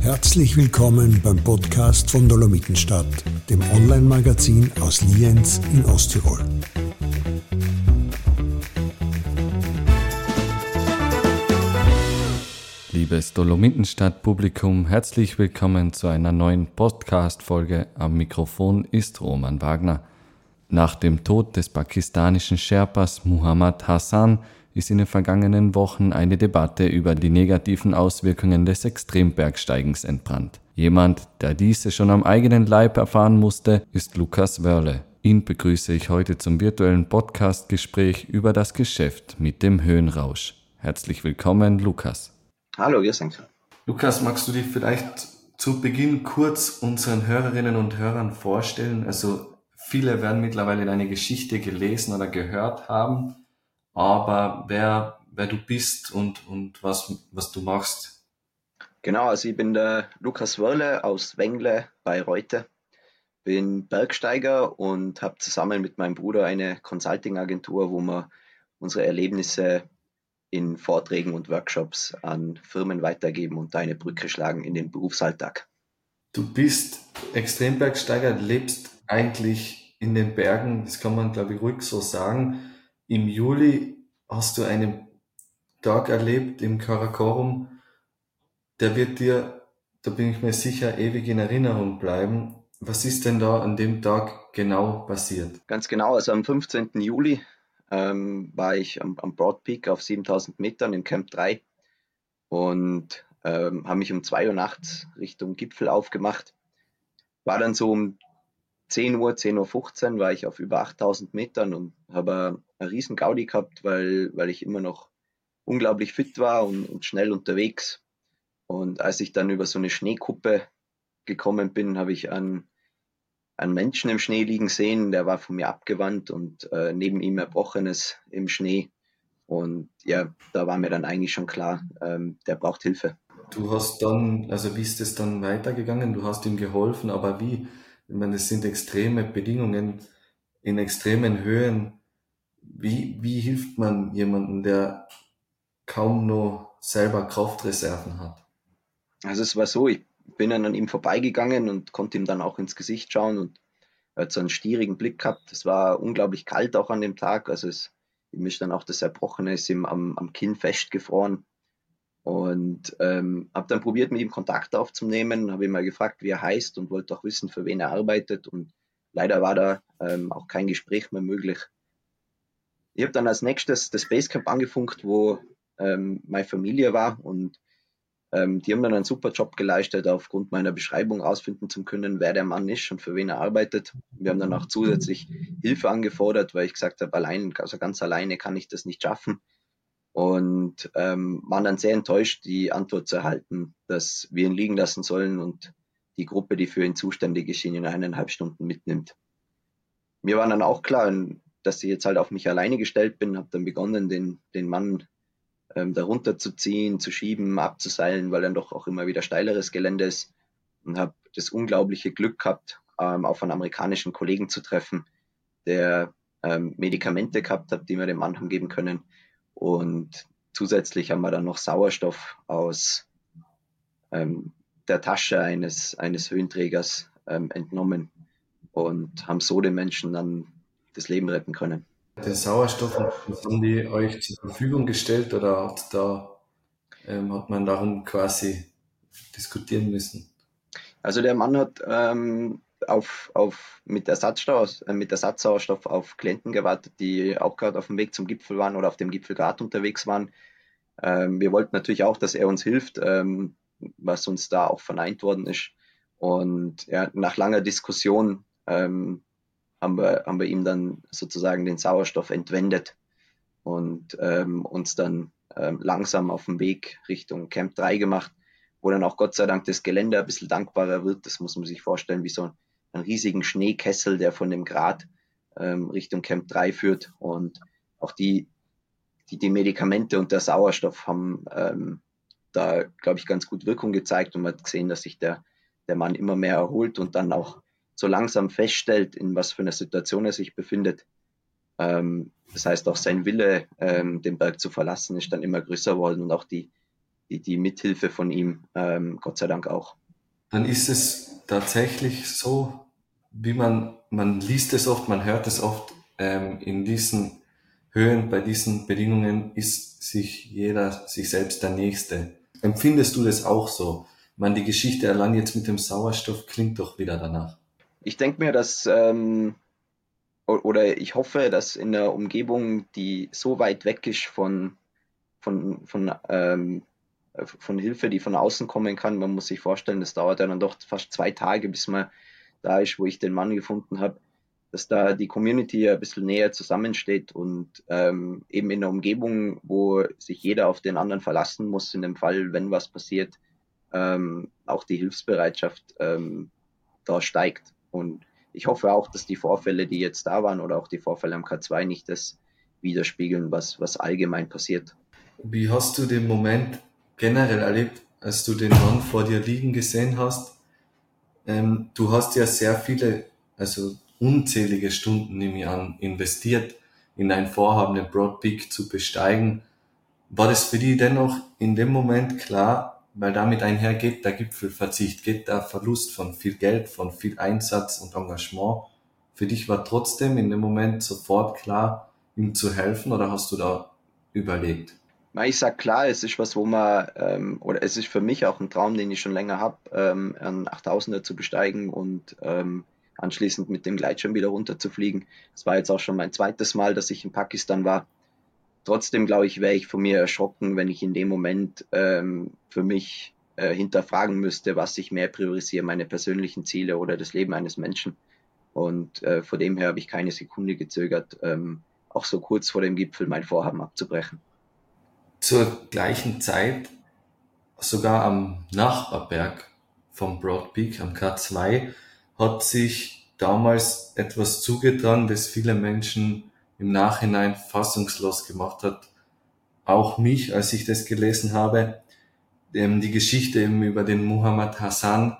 Herzlich willkommen beim Podcast von Dolomitenstadt, dem Online-Magazin aus Lienz in Osttirol. Liebes Dolomitenstadt-Publikum, herzlich willkommen zu einer neuen Podcast-Folge. Am Mikrofon ist Roman Wagner. Nach dem Tod des pakistanischen Sherpas Muhammad Hassan ist in den vergangenen Wochen eine Debatte über die negativen Auswirkungen des Extrembergsteigens entbrannt. Jemand, der diese schon am eigenen Leib erfahren musste, ist Lukas Wörle. Ihn begrüße ich heute zum virtuellen Podcast-Gespräch über das Geschäft mit dem Höhenrausch. Herzlich willkommen, Lukas. Hallo, wir sind. Lukas, magst du dich vielleicht zu Beginn kurz unseren Hörerinnen und Hörern vorstellen? Also viele werden mittlerweile deine Geschichte gelesen oder gehört haben aber wer, wer du bist und, und was, was du machst. Genau, also ich bin der Lukas Wörle aus Wengle bei Reute, bin Bergsteiger und habe zusammen mit meinem Bruder eine Consulting-Agentur, wo wir unsere Erlebnisse in Vorträgen und Workshops an Firmen weitergeben und da eine Brücke schlagen in den Berufsalltag. Du bist Extrembergsteiger, lebst eigentlich in den Bergen, das kann man glaube ich ruhig so sagen. Im Juli hast du einen Tag erlebt im Karakorum, der wird dir, da bin ich mir sicher, ewig in Erinnerung bleiben. Was ist denn da an dem Tag genau passiert? Ganz genau, also am 15. Juli ähm, war ich am, am Broad Peak auf 7000 Metern im Camp 3 und ähm, habe mich um 2 Uhr nachts Richtung Gipfel aufgemacht. War dann so um 10 Uhr, 10.15 Uhr war ich auf über 8000 Metern und habe eine riesen Gaudi gehabt, weil, weil ich immer noch unglaublich fit war und, und schnell unterwegs. Und als ich dann über so eine Schneekuppe gekommen bin, habe ich einen, einen Menschen im Schnee liegen sehen, der war von mir abgewandt und äh, neben ihm Erbrochenes im Schnee. Und ja, da war mir dann eigentlich schon klar, ähm, der braucht Hilfe. Du hast dann, also wie ist es dann weitergegangen? Du hast ihm geholfen, aber wie? Ich meine, es sind extreme Bedingungen in extremen Höhen. Wie, wie hilft man jemandem, der kaum nur selber Kraftreserven hat? Also es war so, ich bin dann an ihm vorbeigegangen und konnte ihm dann auch ins Gesicht schauen und er hat so einen stierigen Blick gehabt. Es war unglaublich kalt auch an dem Tag. Also es, ihm ist dann auch das Erbrochene ist ihm am, am Kinn festgefroren. Und ähm, habe dann probiert, mit ihm Kontakt aufzunehmen, habe ihn mal gefragt, wie er heißt und wollte auch wissen, für wen er arbeitet. Und leider war da ähm, auch kein Gespräch mehr möglich. Ich habe dann als nächstes das Basecamp angefunkt, wo ähm, meine Familie war und ähm, die haben dann einen super Job geleistet, aufgrund meiner Beschreibung ausfinden zu können, wer der Mann ist und für wen er arbeitet. Wir haben dann auch zusätzlich Hilfe angefordert, weil ich gesagt habe, allein, also ganz alleine kann ich das nicht schaffen und ähm, waren dann sehr enttäuscht, die Antwort zu erhalten, dass wir ihn liegen lassen sollen und die Gruppe, die für ihn zuständig ist, ihn in eineinhalb Stunden mitnimmt. Mir war dann auch klar, dass ich jetzt halt auf mich alleine gestellt bin, habe dann begonnen, den, den Mann ähm, darunter zu ziehen, zu schieben, abzuseilen, weil dann doch auch immer wieder steileres Gelände ist und habe das unglaubliche Glück gehabt, ähm, auf einen amerikanischen Kollegen zu treffen, der ähm, Medikamente gehabt hat, die wir dem Mann haben geben können, und zusätzlich haben wir dann noch Sauerstoff aus ähm, der Tasche eines, eines Höhenträgers ähm, entnommen und haben so den Menschen dann das Leben retten können. Den Sauerstoff haben die euch zur Verfügung gestellt oder hat, da, ähm, hat man darum quasi diskutieren müssen? Also der Mann hat ähm, auf, auf, mit, Ersatzstau, äh, mit Ersatzsauerstoff auf Klienten gewartet, die auch gerade auf dem Weg zum Gipfel waren oder auf dem Gipfel gerade unterwegs waren. Ähm, wir wollten natürlich auch, dass er uns hilft, ähm, was uns da auch verneint worden ist. Und ja, nach langer Diskussion ähm, haben, wir, haben wir ihm dann sozusagen den Sauerstoff entwendet und ähm, uns dann ähm, langsam auf dem Weg Richtung Camp 3 gemacht, wo dann auch Gott sei Dank das Gelände ein bisschen dankbarer wird. Das muss man sich vorstellen, wie so ein riesigen Schneekessel, der von dem Grat ähm, Richtung Camp 3 führt. Und auch die, die, die Medikamente und der Sauerstoff haben ähm, da, glaube ich, ganz gut Wirkung gezeigt und man hat gesehen, dass sich der, der Mann immer mehr erholt und dann auch so langsam feststellt, in was für einer Situation er sich befindet. Ähm, das heißt, auch sein Wille, ähm, den Berg zu verlassen, ist dann immer größer worden und auch die, die, die Mithilfe von ihm, ähm, Gott sei Dank auch. Dann ist es tatsächlich so, wie man, man liest es oft, man hört es oft, ähm, in diesen Höhen, bei diesen Bedingungen ist sich jeder sich selbst der Nächste. Empfindest du das auch so? Man, die Geschichte allein jetzt mit dem Sauerstoff klingt doch wieder danach. Ich denke mir, dass ähm, oder ich hoffe, dass in der Umgebung, die so weit weg ist von, von, von, ähm, von Hilfe, die von außen kommen kann, man muss sich vorstellen, das dauert ja dann doch fast zwei Tage, bis man da ist, wo ich den Mann gefunden habe, dass da die Community ein bisschen näher zusammensteht und ähm, eben in der Umgebung, wo sich jeder auf den anderen verlassen muss, in dem Fall, wenn was passiert, ähm, auch die Hilfsbereitschaft ähm, da steigt. Und ich hoffe auch, dass die Vorfälle, die jetzt da waren oder auch die Vorfälle am K2 nicht das widerspiegeln, was, was allgemein passiert. Wie hast du den Moment generell erlebt, als du den Mann vor dir liegen gesehen hast? Ähm, du hast ja sehr viele, also unzählige Stunden, nehme ich an, investiert in ein Vorhaben, den Broad Peak zu besteigen. War das für dich dennoch in dem Moment klar, weil damit einhergeht der Gipfelverzicht, geht der Verlust von viel Geld, von viel Einsatz und Engagement. Für dich war trotzdem in dem Moment sofort klar, ihm zu helfen oder hast du da überlegt? Ich sag klar, es ist was, wo man, ähm, oder es ist für mich auch ein Traum, den ich schon länger habe, ähm, einen 8000er zu besteigen und ähm, anschließend mit dem Gleitschirm wieder runterzufliegen. Das war jetzt auch schon mein zweites Mal, dass ich in Pakistan war Trotzdem glaube ich, wäre ich von mir erschrocken, wenn ich in dem Moment ähm, für mich äh, hinterfragen müsste, was ich mehr priorisiere, meine persönlichen Ziele oder das Leben eines Menschen. Und äh, vor dem her habe ich keine Sekunde gezögert, ähm, auch so kurz vor dem Gipfel mein Vorhaben abzubrechen. Zur gleichen Zeit, sogar am Nachbarberg vom Broad Peak, am K2, hat sich damals etwas zugetragen, das viele Menschen im Nachhinein fassungslos gemacht hat. Auch mich, als ich das gelesen habe, ähm, die Geschichte eben über den Muhammad Hassan,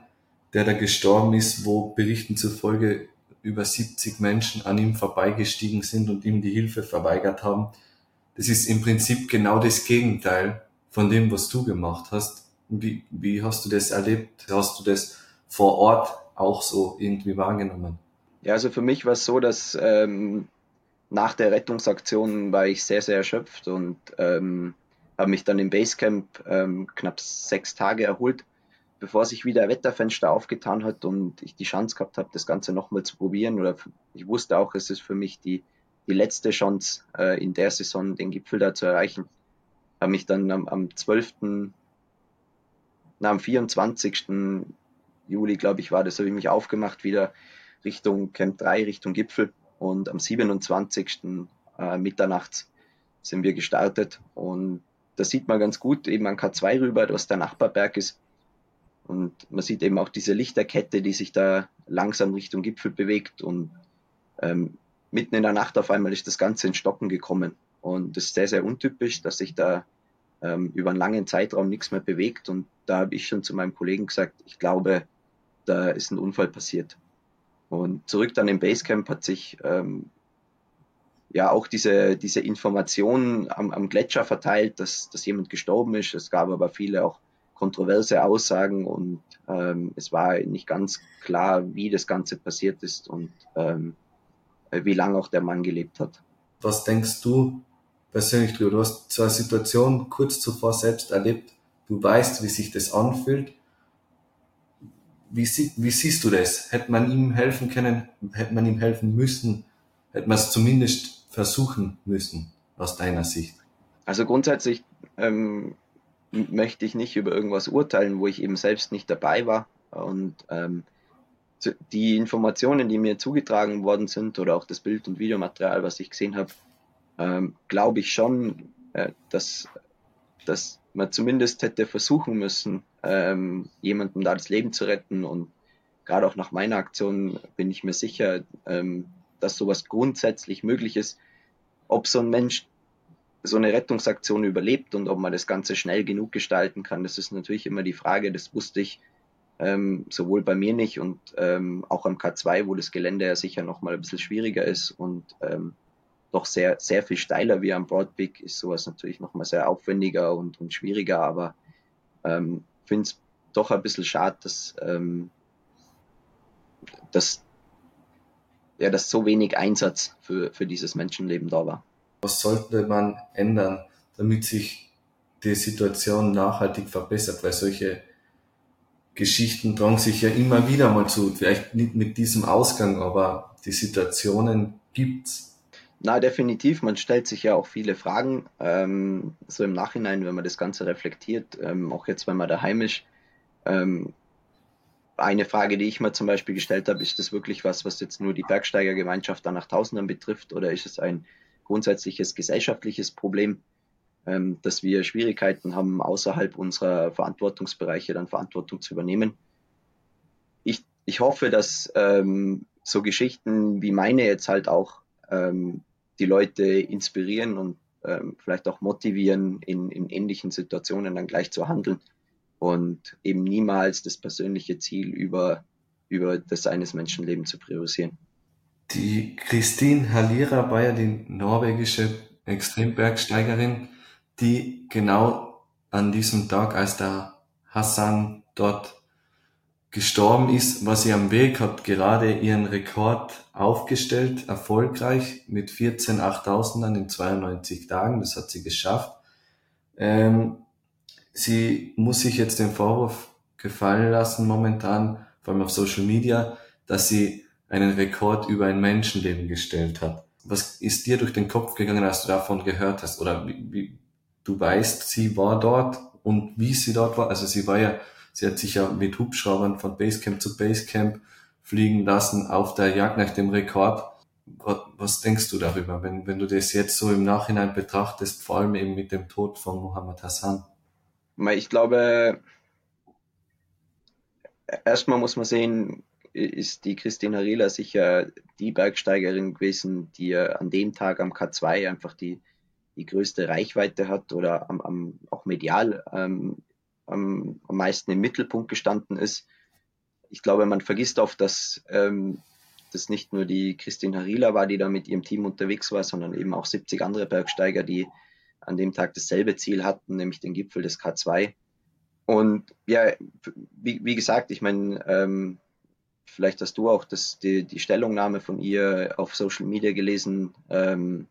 der da gestorben ist, wo Berichten zufolge über 70 Menschen an ihm vorbeigestiegen sind und ihm die Hilfe verweigert haben. Das ist im Prinzip genau das Gegenteil von dem, was du gemacht hast. Wie, wie hast du das erlebt? Hast du das vor Ort auch so irgendwie wahrgenommen? Ja, also für mich war es so, dass ähm, nach der Rettungsaktion war ich sehr, sehr erschöpft und ähm, habe mich dann im Basecamp ähm, knapp sechs Tage erholt, bevor sich wieder ein Wetterfenster aufgetan hat und ich die Chance gehabt habe, das Ganze nochmal zu probieren. Oder ich wusste auch, es ist für mich die, die letzte Chance äh, in der Saison, den Gipfel da zu erreichen. Habe mich dann am, am 12., na, am 24. Juli, glaube ich, war das, habe ich mich aufgemacht wieder Richtung Camp 3, Richtung Gipfel und am 27. Äh, mitternachts sind wir gestartet. Und da sieht man ganz gut eben an K2 rüber, was der Nachbarberg ist. Und man sieht eben auch diese Lichterkette, die sich da langsam Richtung Gipfel bewegt. Und ähm, mitten in der Nacht auf einmal ist das Ganze in Stocken gekommen. Und das ist sehr, sehr untypisch, dass sich da ähm, über einen langen Zeitraum nichts mehr bewegt. Und da habe ich schon zu meinem Kollegen gesagt, ich glaube, da ist ein Unfall passiert. Und zurück dann im Basecamp hat sich ähm, ja auch diese, diese Information am, am Gletscher verteilt, dass, dass jemand gestorben ist. Es gab aber viele auch kontroverse Aussagen und ähm, es war nicht ganz klar, wie das Ganze passiert ist und ähm, wie lange auch der Mann gelebt hat. Was denkst du persönlich drüber? Du hast so eine Situation kurz zuvor selbst erlebt. Du weißt, wie sich das anfühlt wie, sie, wie siehst du das? Hätte man ihm helfen können? Hätte man ihm helfen müssen? Hätte man es zumindest versuchen müssen, aus deiner Sicht? Also grundsätzlich ähm, möchte ich nicht über irgendwas urteilen, wo ich eben selbst nicht dabei war. Und ähm, die Informationen, die mir zugetragen worden sind, oder auch das Bild- und Videomaterial, was ich gesehen habe, ähm, glaube ich schon, äh, dass, dass man zumindest hätte versuchen müssen, ähm, jemandem da das Leben zu retten. Und gerade auch nach meiner Aktion bin ich mir sicher, ähm, dass sowas grundsätzlich möglich ist. Ob so ein Mensch so eine Rettungsaktion überlebt und ob man das Ganze schnell genug gestalten kann, das ist natürlich immer die Frage. Das wusste ich ähm, sowohl bei mir nicht und ähm, auch am K2, wo das Gelände ja sicher noch mal ein bisschen schwieriger ist und ähm, doch sehr, sehr viel steiler wie am Broad Peak, ist sowas natürlich nochmal sehr aufwendiger und, und schwieriger, aber ähm, finde es doch ein bisschen schade, dass, ähm, dass, ja, dass so wenig Einsatz für, für dieses Menschenleben da war. Was sollte man ändern, damit sich die Situation nachhaltig verbessert? Weil solche Geschichten tragen sich ja immer wieder mal zu. Vielleicht nicht mit diesem Ausgang, aber die Situationen gibt's. Na, definitiv. Man stellt sich ja auch viele Fragen, ähm, so im Nachhinein, wenn man das Ganze reflektiert, ähm, auch jetzt, wenn man daheim ist. Ähm, eine Frage, die ich mir zum Beispiel gestellt habe, ist das wirklich was, was jetzt nur die Bergsteigergemeinschaft dann nach Tausendern betrifft oder ist es ein grundsätzliches gesellschaftliches Problem, ähm, dass wir Schwierigkeiten haben, außerhalb unserer Verantwortungsbereiche dann Verantwortung zu übernehmen? Ich, ich hoffe, dass ähm, so Geschichten wie meine jetzt halt auch ähm, die Leute inspirieren und ähm, vielleicht auch motivieren, in, in ähnlichen Situationen dann gleich zu handeln und eben niemals das persönliche Ziel über, über das eines Menschenleben zu priorisieren. Die Christine Halira ja die norwegische Extrembergsteigerin, die genau an diesem Tag, als der Hassan dort gestorben ist, was sie am Weg hat gerade ihren Rekord aufgestellt, erfolgreich mit 14 8000ern in 92 Tagen, das hat sie geschafft. Ähm, sie muss sich jetzt den Vorwurf gefallen lassen momentan, vor allem auf Social Media, dass sie einen Rekord über ein Menschenleben gestellt hat. Was ist dir durch den Kopf gegangen, als du davon gehört hast? Oder wie, wie du weißt, sie war dort und wie sie dort war. Also sie war ja Sie hat sich ja mit Hubschraubern von Basecamp zu Basecamp fliegen lassen auf der Jagd nach dem Rekord. Was denkst du darüber, wenn, wenn du das jetzt so im Nachhinein betrachtest, vor allem eben mit dem Tod von Muhammad Hassan? Ich glaube, erstmal muss man sehen, ist die Christina Rieler sicher die Bergsteigerin gewesen, die an dem Tag am K2 einfach die, die größte Reichweite hat oder am, am, auch medial ähm, am, am meisten im Mittelpunkt gestanden ist. Ich glaube, man vergisst oft, dass ähm, das nicht nur die Christine Harila war, die da mit ihrem Team unterwegs war, sondern eben auch 70 andere Bergsteiger, die an dem Tag dasselbe Ziel hatten, nämlich den Gipfel des K2. Und ja, wie, wie gesagt, ich meine, ähm, vielleicht hast du auch das, die, die Stellungnahme von ihr auf Social Media gelesen. Ähm,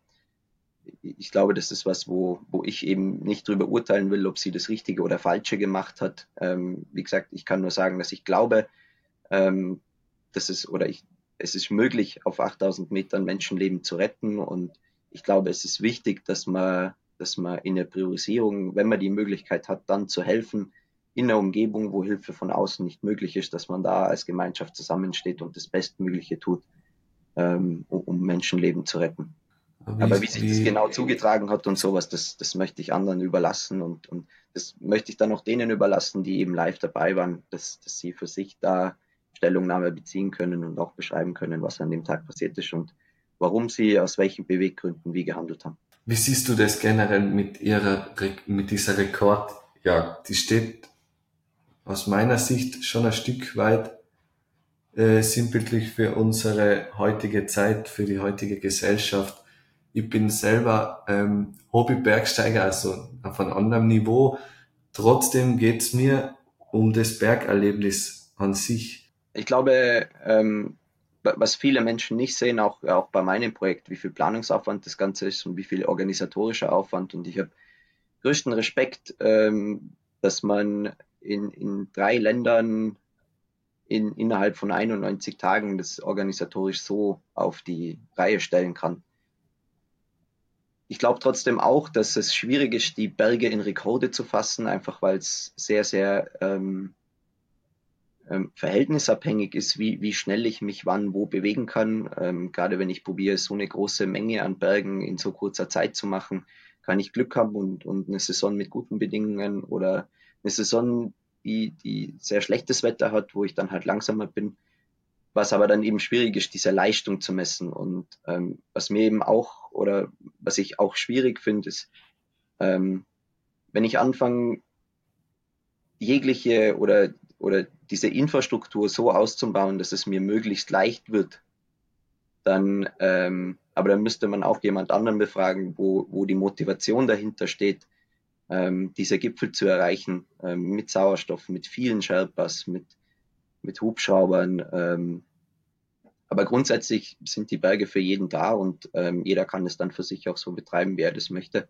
ich glaube, das ist was, wo, wo ich eben nicht darüber urteilen will, ob sie das Richtige oder Falsche gemacht hat. Ähm, wie gesagt, ich kann nur sagen, dass ich glaube, ähm, dass es oder ich, es ist möglich, auf 8000 Metern Menschenleben zu retten. Und ich glaube, es ist wichtig, dass man, dass man in der Priorisierung, wenn man die Möglichkeit hat, dann zu helfen, in einer Umgebung, wo Hilfe von außen nicht möglich ist, dass man da als Gemeinschaft zusammensteht und das Bestmögliche tut, ähm, um Menschenleben zu retten. Aber, Aber wie, sich das genau zugetragen hat und sowas, das, das möchte ich anderen überlassen und, und das möchte ich dann auch denen überlassen, die eben live dabei waren, dass, dass sie für sich da Stellungnahme beziehen können und auch beschreiben können, was an dem Tag passiert ist und warum sie aus welchen Beweggründen wie gehandelt haben. Wie siehst du das generell mit ihrer, mit dieser Rekordjagd? Die steht aus meiner Sicht schon ein Stück weit äh, sinnbildlich für unsere heutige Zeit, für die heutige Gesellschaft ich bin selber ähm, Hobby-Bergsteiger, also auf einem anderen Niveau. Trotzdem geht's mir um das Bergerlebnis an sich. Ich glaube, ähm, was viele Menschen nicht sehen, auch, auch bei meinem Projekt, wie viel Planungsaufwand das Ganze ist und wie viel organisatorischer Aufwand. Und ich habe größten Respekt, ähm, dass man in, in drei Ländern in, innerhalb von 91 Tagen das organisatorisch so auf die Reihe stellen kann. Ich glaube trotzdem auch, dass es schwierig ist, die Berge in Rekorde zu fassen, einfach weil es sehr, sehr ähm, ähm, verhältnisabhängig ist, wie, wie schnell ich mich wann wo bewegen kann. Ähm, gerade wenn ich probiere, so eine große Menge an Bergen in so kurzer Zeit zu machen, kann ich Glück haben und, und eine Saison mit guten Bedingungen oder eine Saison, die, die sehr schlechtes Wetter hat, wo ich dann halt langsamer bin was aber dann eben schwierig ist, diese Leistung zu messen. Und ähm, was mir eben auch oder was ich auch schwierig finde, ist, ähm, wenn ich anfange, jegliche oder, oder diese Infrastruktur so auszubauen, dass es mir möglichst leicht wird, dann ähm, Aber dann müsste man auch jemand anderen befragen, wo, wo die Motivation dahinter steht, ähm, diese Gipfel zu erreichen, ähm, mit Sauerstoff, mit vielen Sherpas, mit, mit Hubschraubern. Ähm, aber grundsätzlich sind die Berge für jeden da und ähm, jeder kann es dann für sich auch so betreiben, wie er das möchte.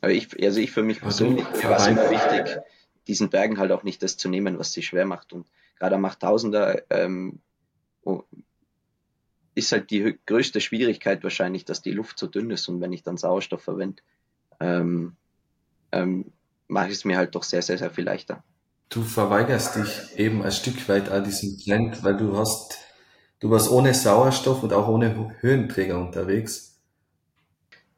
Aber ich, also ich für mich persönlich, mir war es immer wichtig, diesen Bergen halt auch nicht das zu nehmen, was sie schwer macht. Und gerade am 8000er ähm, oh, ist halt die größte Schwierigkeit wahrscheinlich, dass die Luft so dünn ist und wenn ich dann Sauerstoff verwende, ähm, ähm, mache ich es mir halt doch sehr, sehr, sehr viel leichter. Du verweigerst dich eben ein Stück weit an diesem Trend, weil du hast, du warst ohne Sauerstoff und auch ohne Höhenträger unterwegs.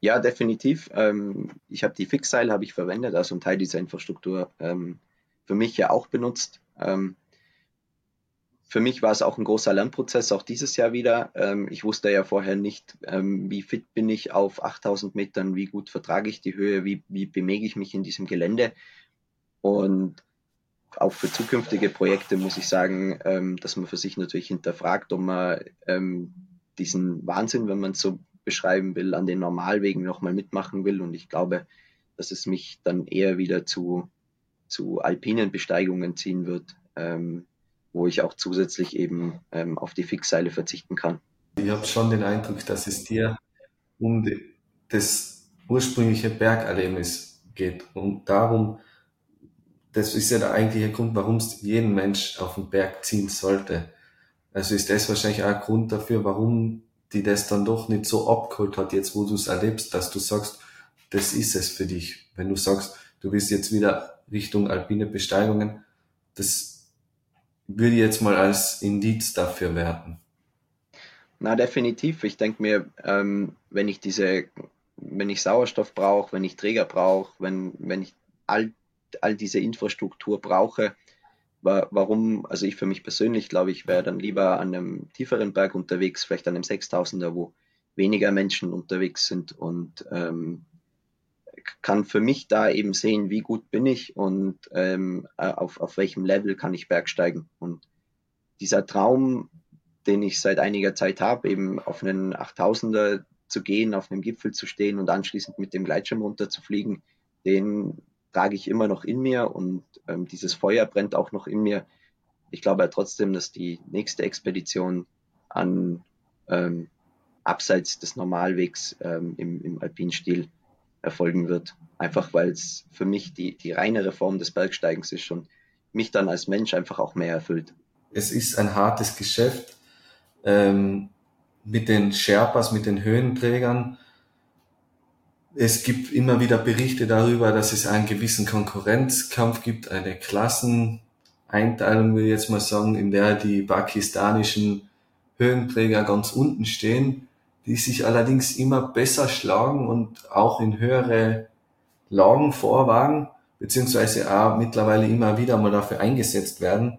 Ja, definitiv. Ähm, ich habe die Fixseil habe ich verwendet, also ein Teil dieser Infrastruktur ähm, für mich ja auch benutzt. Ähm, für mich war es auch ein großer Lernprozess, auch dieses Jahr wieder. Ich wusste ja vorher nicht, wie fit bin ich auf 8000 Metern, wie gut vertrage ich die Höhe, wie, wie bewege ich mich in diesem Gelände. Und auch für zukünftige Projekte muss ich sagen, ähm, dass man für sich natürlich hinterfragt, ob man ähm, diesen Wahnsinn, wenn man es so beschreiben will, an den Normalwegen nochmal mitmachen will. Und ich glaube, dass es mich dann eher wieder zu, zu alpinen Besteigungen ziehen wird. Ähm, wo ich auch zusätzlich eben ähm, auf die Fixseile verzichten kann. Ich habe schon den Eindruck, dass es dir um das ursprüngliche Bergerlebnis geht und darum, das ist ja der eigentliche Grund, warum es jeden Mensch auf den Berg ziehen sollte. Also ist das wahrscheinlich auch ein Grund dafür, warum die das dann doch nicht so abgeholt hat, jetzt wo du es erlebst, dass du sagst, das ist es für dich. Wenn du sagst, du bist jetzt wieder Richtung alpine Besteigungen, das würde jetzt mal als Indiz dafür werten. Na, definitiv. Ich denke mir, ähm, wenn ich diese, wenn ich Sauerstoff brauche, wenn ich Träger brauche, wenn, wenn ich all, all diese Infrastruktur brauche, wa warum, also ich für mich persönlich glaube ich, wäre dann lieber an einem tieferen Berg unterwegs, vielleicht an einem 6000er, wo weniger Menschen unterwegs sind und ähm, kann für mich da eben sehen, wie gut bin ich und ähm, äh, auf, auf welchem Level kann ich bergsteigen. Und dieser Traum, den ich seit einiger Zeit habe, eben auf einen 8000er zu gehen, auf einem Gipfel zu stehen und anschließend mit dem Gleitschirm runter zu fliegen, den trage ich immer noch in mir und ähm, dieses Feuer brennt auch noch in mir. Ich glaube ja trotzdem, dass die nächste Expedition an ähm, abseits des Normalwegs ähm, im, im Alpinstil erfolgen wird. Einfach weil es für mich die, die reinere Form des Bergsteigens ist und mich dann als Mensch einfach auch mehr erfüllt. Es ist ein hartes Geschäft ähm, mit den Sherpas, mit den Höhenträgern. Es gibt immer wieder Berichte darüber, dass es einen gewissen Konkurrenzkampf gibt, eine Klasseneinteilung, will ich jetzt mal sagen, in der die pakistanischen Höhenträger ganz unten stehen die sich allerdings immer besser schlagen und auch in höhere Lagen vorwagen, beziehungsweise auch mittlerweile immer wieder mal dafür eingesetzt werden.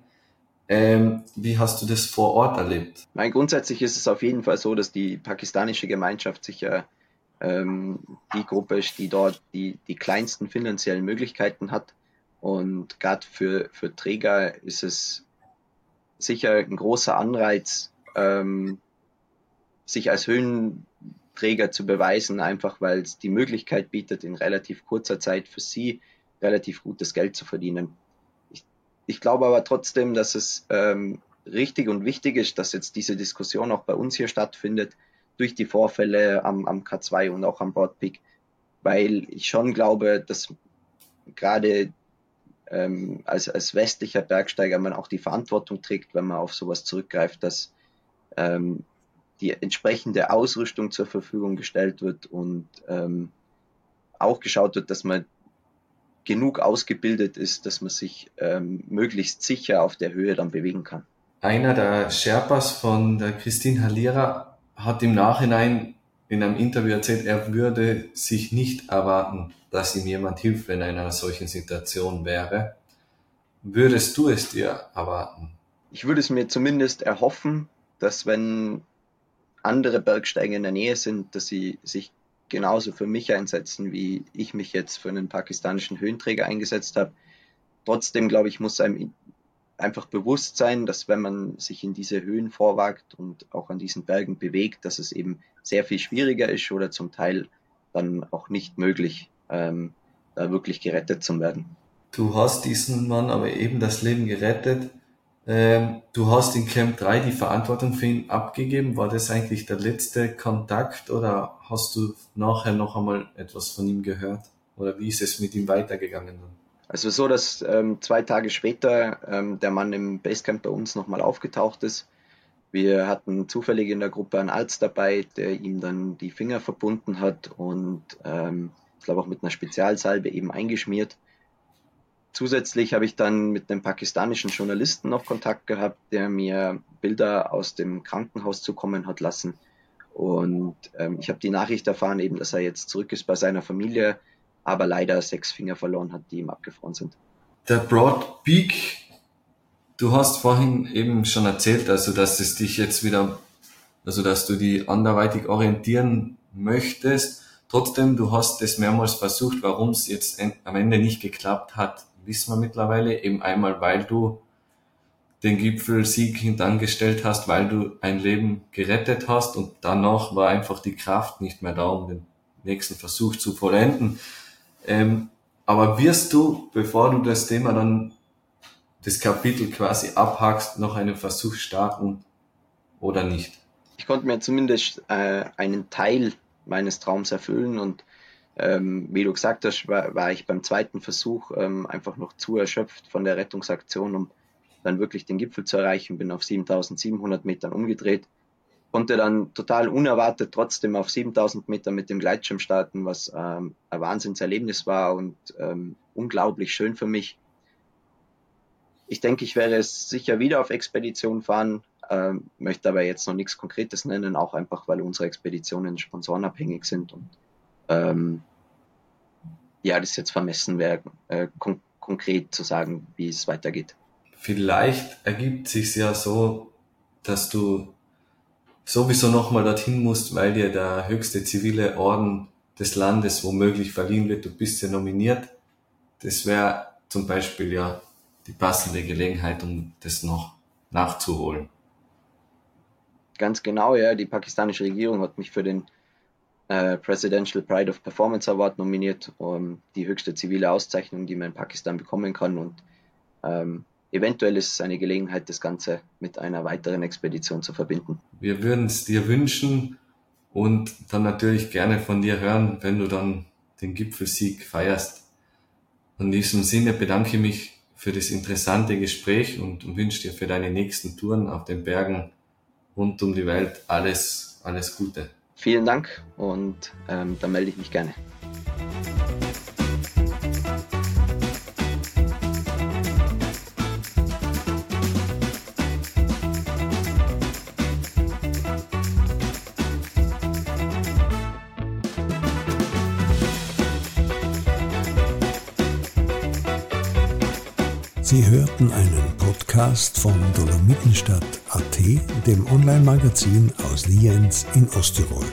Ähm, wie hast du das vor Ort erlebt? Nein, grundsätzlich ist es auf jeden Fall so, dass die pakistanische Gemeinschaft sicher ähm, die Gruppe ist, die dort die, die kleinsten finanziellen Möglichkeiten hat. Und gerade für, für Träger ist es sicher ein großer Anreiz, ähm, sich als Höhenträger zu beweisen, einfach weil es die Möglichkeit bietet, in relativ kurzer Zeit für sie relativ gutes Geld zu verdienen. Ich, ich glaube aber trotzdem, dass es ähm, richtig und wichtig ist, dass jetzt diese Diskussion auch bei uns hier stattfindet, durch die Vorfälle am, am K2 und auch am Broadpeak, weil ich schon glaube, dass gerade ähm, als, als westlicher Bergsteiger man auch die Verantwortung trägt, wenn man auf sowas zurückgreift, dass ähm, die entsprechende Ausrüstung zur Verfügung gestellt wird und ähm, auch geschaut wird, dass man genug ausgebildet ist, dass man sich ähm, möglichst sicher auf der Höhe dann bewegen kann. Einer der Sherpas von der Christine Halira hat im Nachhinein in einem Interview erzählt, er würde sich nicht erwarten, dass ihm jemand hilft, wenn er in einer solchen Situation wäre. Würdest du es dir erwarten? Ich würde es mir zumindest erhoffen, dass wenn andere Bergsteiger in der Nähe sind, dass sie sich genauso für mich einsetzen, wie ich mich jetzt für einen pakistanischen Höhenträger eingesetzt habe. Trotzdem, glaube ich, muss einem einfach bewusst sein, dass wenn man sich in diese Höhen vorwagt und auch an diesen Bergen bewegt, dass es eben sehr viel schwieriger ist oder zum Teil dann auch nicht möglich, ähm, da wirklich gerettet zu werden. Du hast diesen Mann aber eben das Leben gerettet. Ähm, du hast in Camp 3 die Verantwortung für ihn abgegeben. War das eigentlich der letzte Kontakt oder hast du nachher noch einmal etwas von ihm gehört? Oder wie ist es mit ihm weitergegangen? Also so, dass ähm, zwei Tage später ähm, der Mann im Basecamp bei uns nochmal aufgetaucht ist. Wir hatten zufällig in der Gruppe einen Arzt dabei, der ihm dann die Finger verbunden hat und ähm, ich glaube auch mit einer Spezialsalbe eben eingeschmiert. Zusätzlich habe ich dann mit einem pakistanischen Journalisten noch Kontakt gehabt, der mir Bilder aus dem Krankenhaus zukommen hat lassen. Und ähm, ich habe die Nachricht erfahren, eben, dass er jetzt zurück ist bei seiner Familie, aber leider sechs Finger verloren hat, die ihm abgefroren sind. Der Broad Peak, du hast vorhin eben schon erzählt, also dass es dich jetzt wieder, also dass du die anderweitig orientieren möchtest. Trotzdem, du hast es mehrmals versucht, warum es jetzt am Ende nicht geklappt hat wissen wir mittlerweile, eben einmal, weil du den Gipfelsieg hintangestellt hast, weil du ein Leben gerettet hast und danach war einfach die Kraft nicht mehr da, um den nächsten Versuch zu vollenden. Ähm, aber wirst du, bevor du das Thema dann, das Kapitel quasi abhackst, noch einen Versuch starten oder nicht? Ich konnte mir zumindest äh, einen Teil meines Traums erfüllen und ähm, wie du gesagt hast, war, war ich beim zweiten Versuch ähm, einfach noch zu erschöpft von der Rettungsaktion, um dann wirklich den Gipfel zu erreichen. Bin auf 7700 Metern umgedreht, konnte dann total unerwartet trotzdem auf 7000 Meter mit dem Gleitschirm starten, was ähm, ein Wahnsinnserlebnis war und ähm, unglaublich schön für mich. Ich denke, ich werde es sicher wieder auf Expedition fahren, ähm, möchte aber jetzt noch nichts Konkretes nennen, auch einfach, weil unsere Expeditionen sponsorenabhängig sind und ähm, ja, das jetzt vermessen wäre, äh, kon konkret zu sagen, wie es weitergeht. Vielleicht ergibt sich ja so, dass du sowieso nochmal dorthin musst, weil dir der höchste zivile Orden des Landes womöglich verliehen wird. Du bist ja nominiert. Das wäre zum Beispiel ja die passende Gelegenheit, um das noch nachzuholen. Ganz genau, ja. Die pakistanische Regierung hat mich für den äh, Presidential Pride of Performance Award nominiert, um die höchste zivile Auszeichnung, die man in Pakistan bekommen kann. Und ähm, eventuell ist es eine Gelegenheit, das Ganze mit einer weiteren Expedition zu verbinden. Wir würden es dir wünschen und dann natürlich gerne von dir hören, wenn du dann den Gipfelsieg feierst. In diesem Sinne bedanke ich mich für das interessante Gespräch und wünsche dir für deine nächsten Touren auf den Bergen rund um die Welt alles, alles Gute. Vielen Dank und ähm, dann melde ich mich gerne. Hörten einen Podcast von Dolomitenstadt.at, dem Online-Magazin aus Lienz in Osttirol.